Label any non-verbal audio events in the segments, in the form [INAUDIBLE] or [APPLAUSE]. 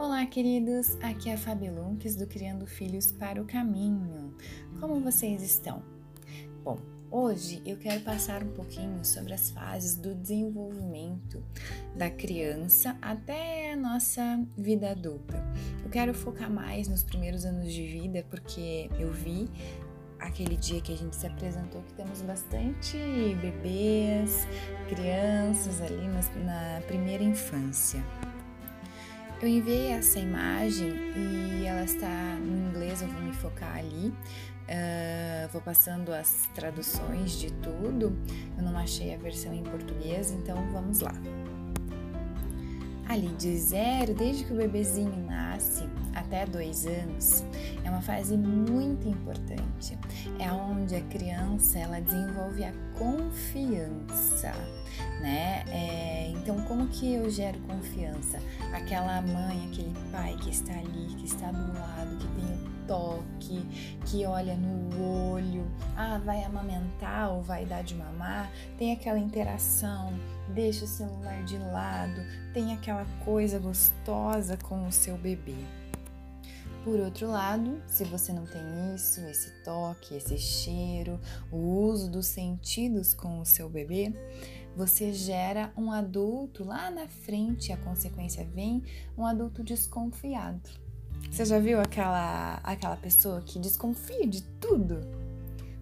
Olá, queridos! Aqui é a Fabi Lunques do Criando Filhos para o Caminho. Como vocês estão? Bom, hoje eu quero passar um pouquinho sobre as fases do desenvolvimento da criança até a nossa vida adulta. Eu quero focar mais nos primeiros anos de vida porque eu vi aquele dia que a gente se apresentou que temos bastante bebês, crianças ali na, primeira infância. Eu enviei essa imagem e ela está no inglês, eu vou me focar ali. Uh, vou passando as traduções de tudo. Eu não achei a versão em português, então vamos lá. Ali de zero, desde que o bebezinho nasce até dois anos, é uma fase muito importante. É onde a criança ela desenvolve a confiança, né? É, então, como que eu gero confiança? Aquela mãe, aquele pai que está ali, que está do lado, que tem o toque, que olha no olho, ah, vai amamentar ou vai dar de mamar, tem aquela interação, deixa o celular de lado, tem aquela coisa gostosa com o seu bebê. Por outro lado, se você não tem isso, esse toque, esse cheiro, o uso dos sentidos com o seu bebê, você gera um adulto lá na frente, a consequência vem, um adulto desconfiado. Você já viu aquela aquela pessoa que desconfia de tudo?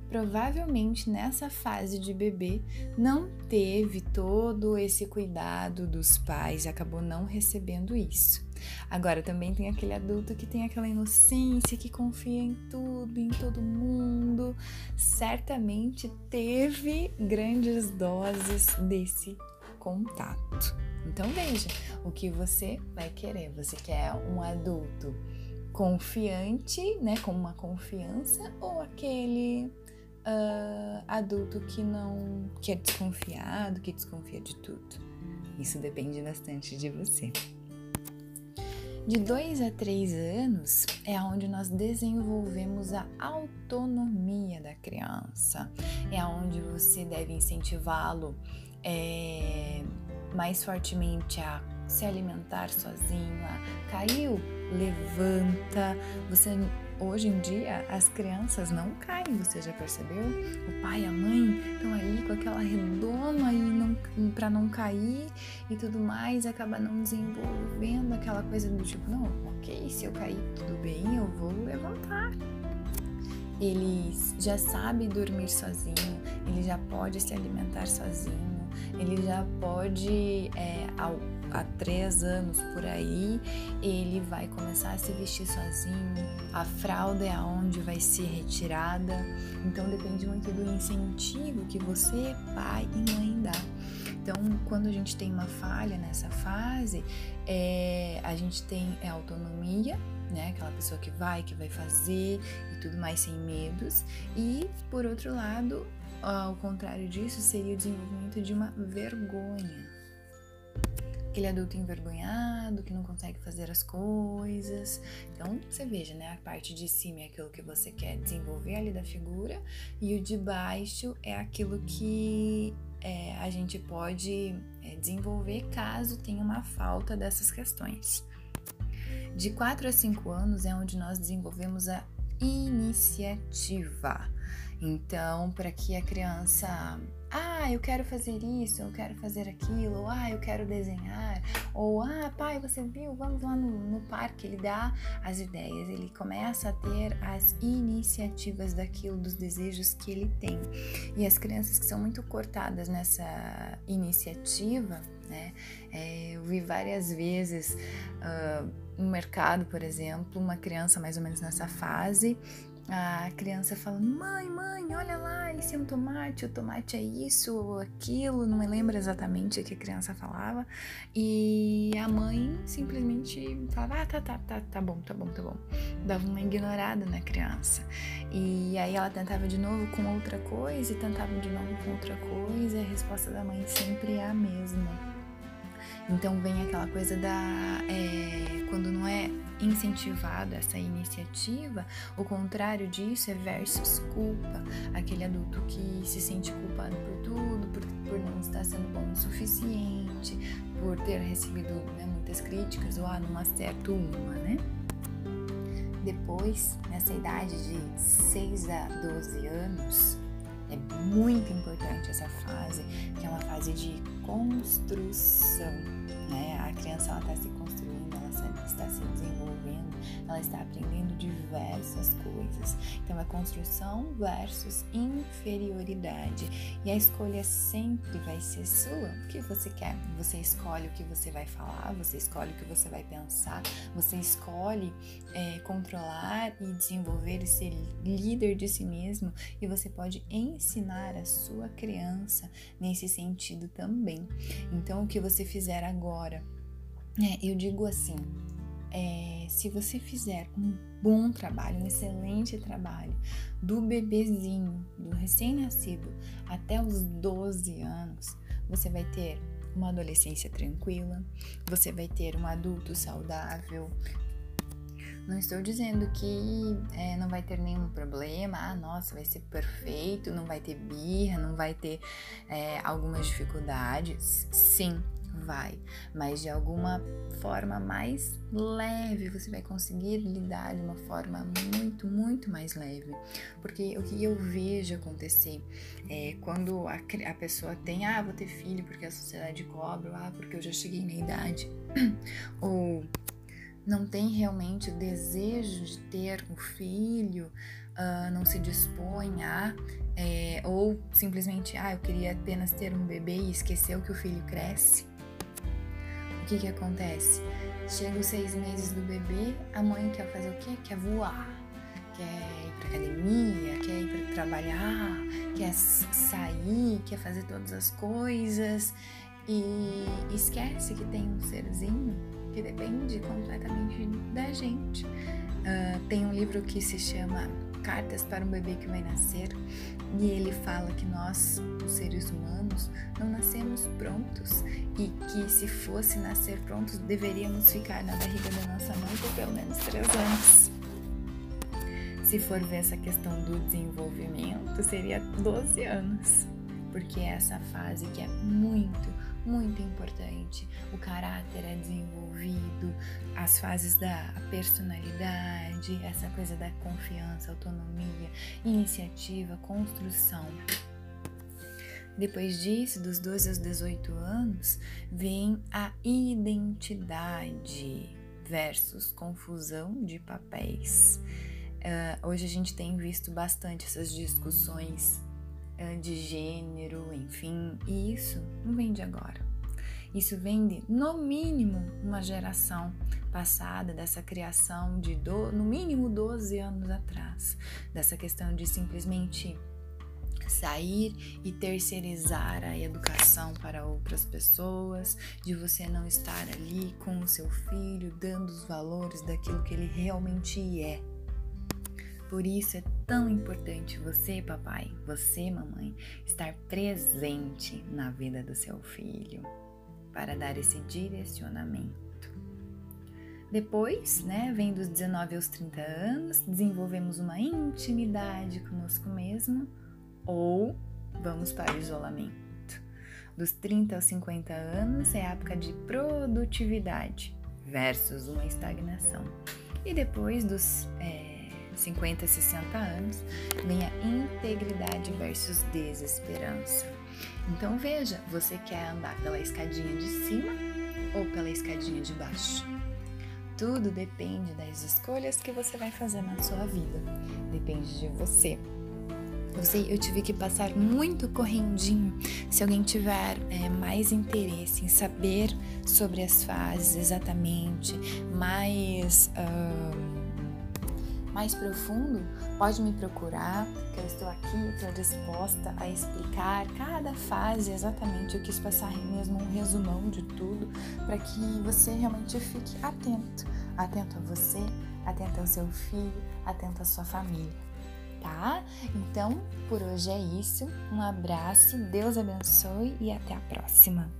provavelmente nessa fase de bebê não teve todo esse cuidado dos pais, acabou não recebendo isso. Agora também tem aquele adulto que tem aquela inocência, que confia em tudo, em todo mundo. Certamente teve grandes doses desse contato. Então veja o que você vai querer. Você quer um adulto confiante, né, com uma confiança, ou aquele uh, adulto que não que é desconfiado, que desconfia de tudo. Isso depende bastante de você. De 2 a 3 anos é onde nós desenvolvemos a autonomia da criança, é onde você deve incentivá-lo é, mais fortemente a se alimentar sozinho, a caiu, levanta. Você hoje em dia as crianças não caem, você já percebeu? O pai e a mãe estão ali com aquela redoma e não para não cair e tudo mais, acaba não desenvolvendo aquela coisa do tipo, não, OK, se eu cair tudo bem, eu vou levantar. Ele já sabe dormir sozinho, ele já pode se alimentar sozinho, ele já pode é, ao há três anos por aí, ele vai começar a se vestir sozinho, a fralda é aonde vai ser retirada, então depende muito do incentivo que você, pai e mãe dá. Então, quando a gente tem uma falha nessa fase, é, a gente tem é, autonomia, né? Aquela pessoa que vai, que vai fazer e tudo mais sem medos. E, por outro lado, ao contrário disso, seria o desenvolvimento de uma vergonha aquele adulto envergonhado que não consegue fazer as coisas. Então, você veja, né? A parte de cima é aquilo que você quer desenvolver ali da figura, e o de baixo é aquilo que é, a gente pode é, desenvolver caso tenha uma falta dessas questões. De 4 a 5 anos é onde nós desenvolvemos a iniciativa. Então, para que a criança ah, eu quero fazer isso, eu quero fazer aquilo, ah, eu quero desenhar, ou ah, pai, você viu, vamos lá no, no parque. Ele dá as ideias, ele começa a ter as iniciativas daquilo, dos desejos que ele tem. E as crianças que são muito cortadas nessa iniciativa, né? É, eu vi várias vezes uh, no mercado, por exemplo, uma criança mais ou menos nessa fase a criança falando: Mãe, mãe, olha lá, esse é um tomate, o tomate é isso ou aquilo, não me lembro exatamente o que a criança falava. E a mãe simplesmente falava: Ah, tá, tá, tá, tá bom, tá bom, tá bom. Dava uma ignorada na criança. E aí ela tentava de novo com outra coisa e tentava de novo com outra coisa, e a resposta da mãe sempre é a mesma. Então vem aquela coisa da. É, quando não é incentivada essa iniciativa, o contrário disso é versus culpa. Aquele adulto que se sente culpado por tudo, por, por não estar sendo bom o suficiente, por ter recebido né, muitas críticas ou ah, não acerto uma, né? Depois, nessa idade de 6 a 12 anos, é muito importante essa fase, que é uma fase de construção, né? A criança ela está se construindo, está se desenvolvendo ela está aprendendo diversas coisas. Então é construção versus inferioridade. E a escolha sempre vai ser sua. O que você quer? Você escolhe o que você vai falar, você escolhe o que você vai pensar, você escolhe é, controlar e desenvolver e ser líder de si mesmo. E você pode ensinar a sua criança nesse sentido também. Então o que você fizer agora, é, eu digo assim, é, se você fizer um bom trabalho, um excelente trabalho, do bebezinho, do recém-nascido até os 12 anos, você vai ter uma adolescência tranquila, você vai ter um adulto saudável. Não estou dizendo que é, não vai ter nenhum problema, ah, nossa, vai ser perfeito, não vai ter birra, não vai ter é, algumas dificuldades. Sim, vai, mas de alguma forma mais leve, você vai conseguir lidar de uma forma muito, muito mais leve. Porque o que eu vejo acontecer é quando a, a pessoa tem, ah, vou ter filho porque a sociedade cobra, ah, porque eu já cheguei na idade, [CLEARS THROAT] ou não tem realmente o desejo de ter um filho, uh, não se dispõe a, é, ou simplesmente, ah, eu queria apenas ter um bebê e esqueceu que o filho cresce que que acontece? Chega os seis meses do bebê, a mãe quer fazer o quê? Quer voar, quer ir pra academia, quer ir pra trabalhar, quer sair, quer fazer todas as coisas e esquece que tem um serzinho que depende completamente da gente. Uh, tem um livro que se chama Cartas para um Bebê que Vai Nascer e ele fala que nós, os seres humanos, não nascemos prontos e que se fosse nascer prontos, deveríamos ficar na barriga da nossa mãe por pelo menos três anos. Se for ver essa questão do desenvolvimento, seria 12 anos, porque é essa fase que é muito, muito importante. O caráter é desenvolvido, as fases da personalidade, essa coisa da confiança, autonomia, iniciativa, construção. Depois disso, dos 12 aos 18 anos, vem a identidade versus confusão de papéis. Uh, hoje a gente tem visto bastante essas discussões de gênero, enfim, e isso não vem de agora. Isso vem de, no mínimo, uma geração passada, dessa criação de, do, no mínimo, 12 anos atrás, dessa questão de simplesmente sair e terceirizar a educação para outras pessoas, de você não estar ali com o seu filho dando os valores daquilo que ele realmente é. Por isso é tão importante você, papai, você, mamãe, estar presente na vida do seu filho para dar esse direcionamento. Depois, né, vem dos 19 aos 30 anos, desenvolvemos uma intimidade conosco mesmo, ou vamos para o isolamento. Dos 30 aos 50 anos é época de produtividade versus uma estagnação. E depois dos é, 50 a 60 anos vem a integridade versus desesperança. Então veja, você quer andar pela escadinha de cima ou pela escadinha de baixo? Tudo depende das escolhas que você vai fazer na sua vida. Depende de você. Eu sei, eu tive que passar muito correndinho. Se alguém tiver é, mais interesse em saber sobre as fases exatamente, mais, uh, mais profundo, pode me procurar, que eu estou aqui, estou disposta a explicar cada fase exatamente. Eu quis passar mesmo um resumão de tudo para que você realmente fique atento. Atento a você, atento ao seu filho, atento à sua família tá? Então, por hoje é isso. Um abraço, Deus abençoe e até a próxima.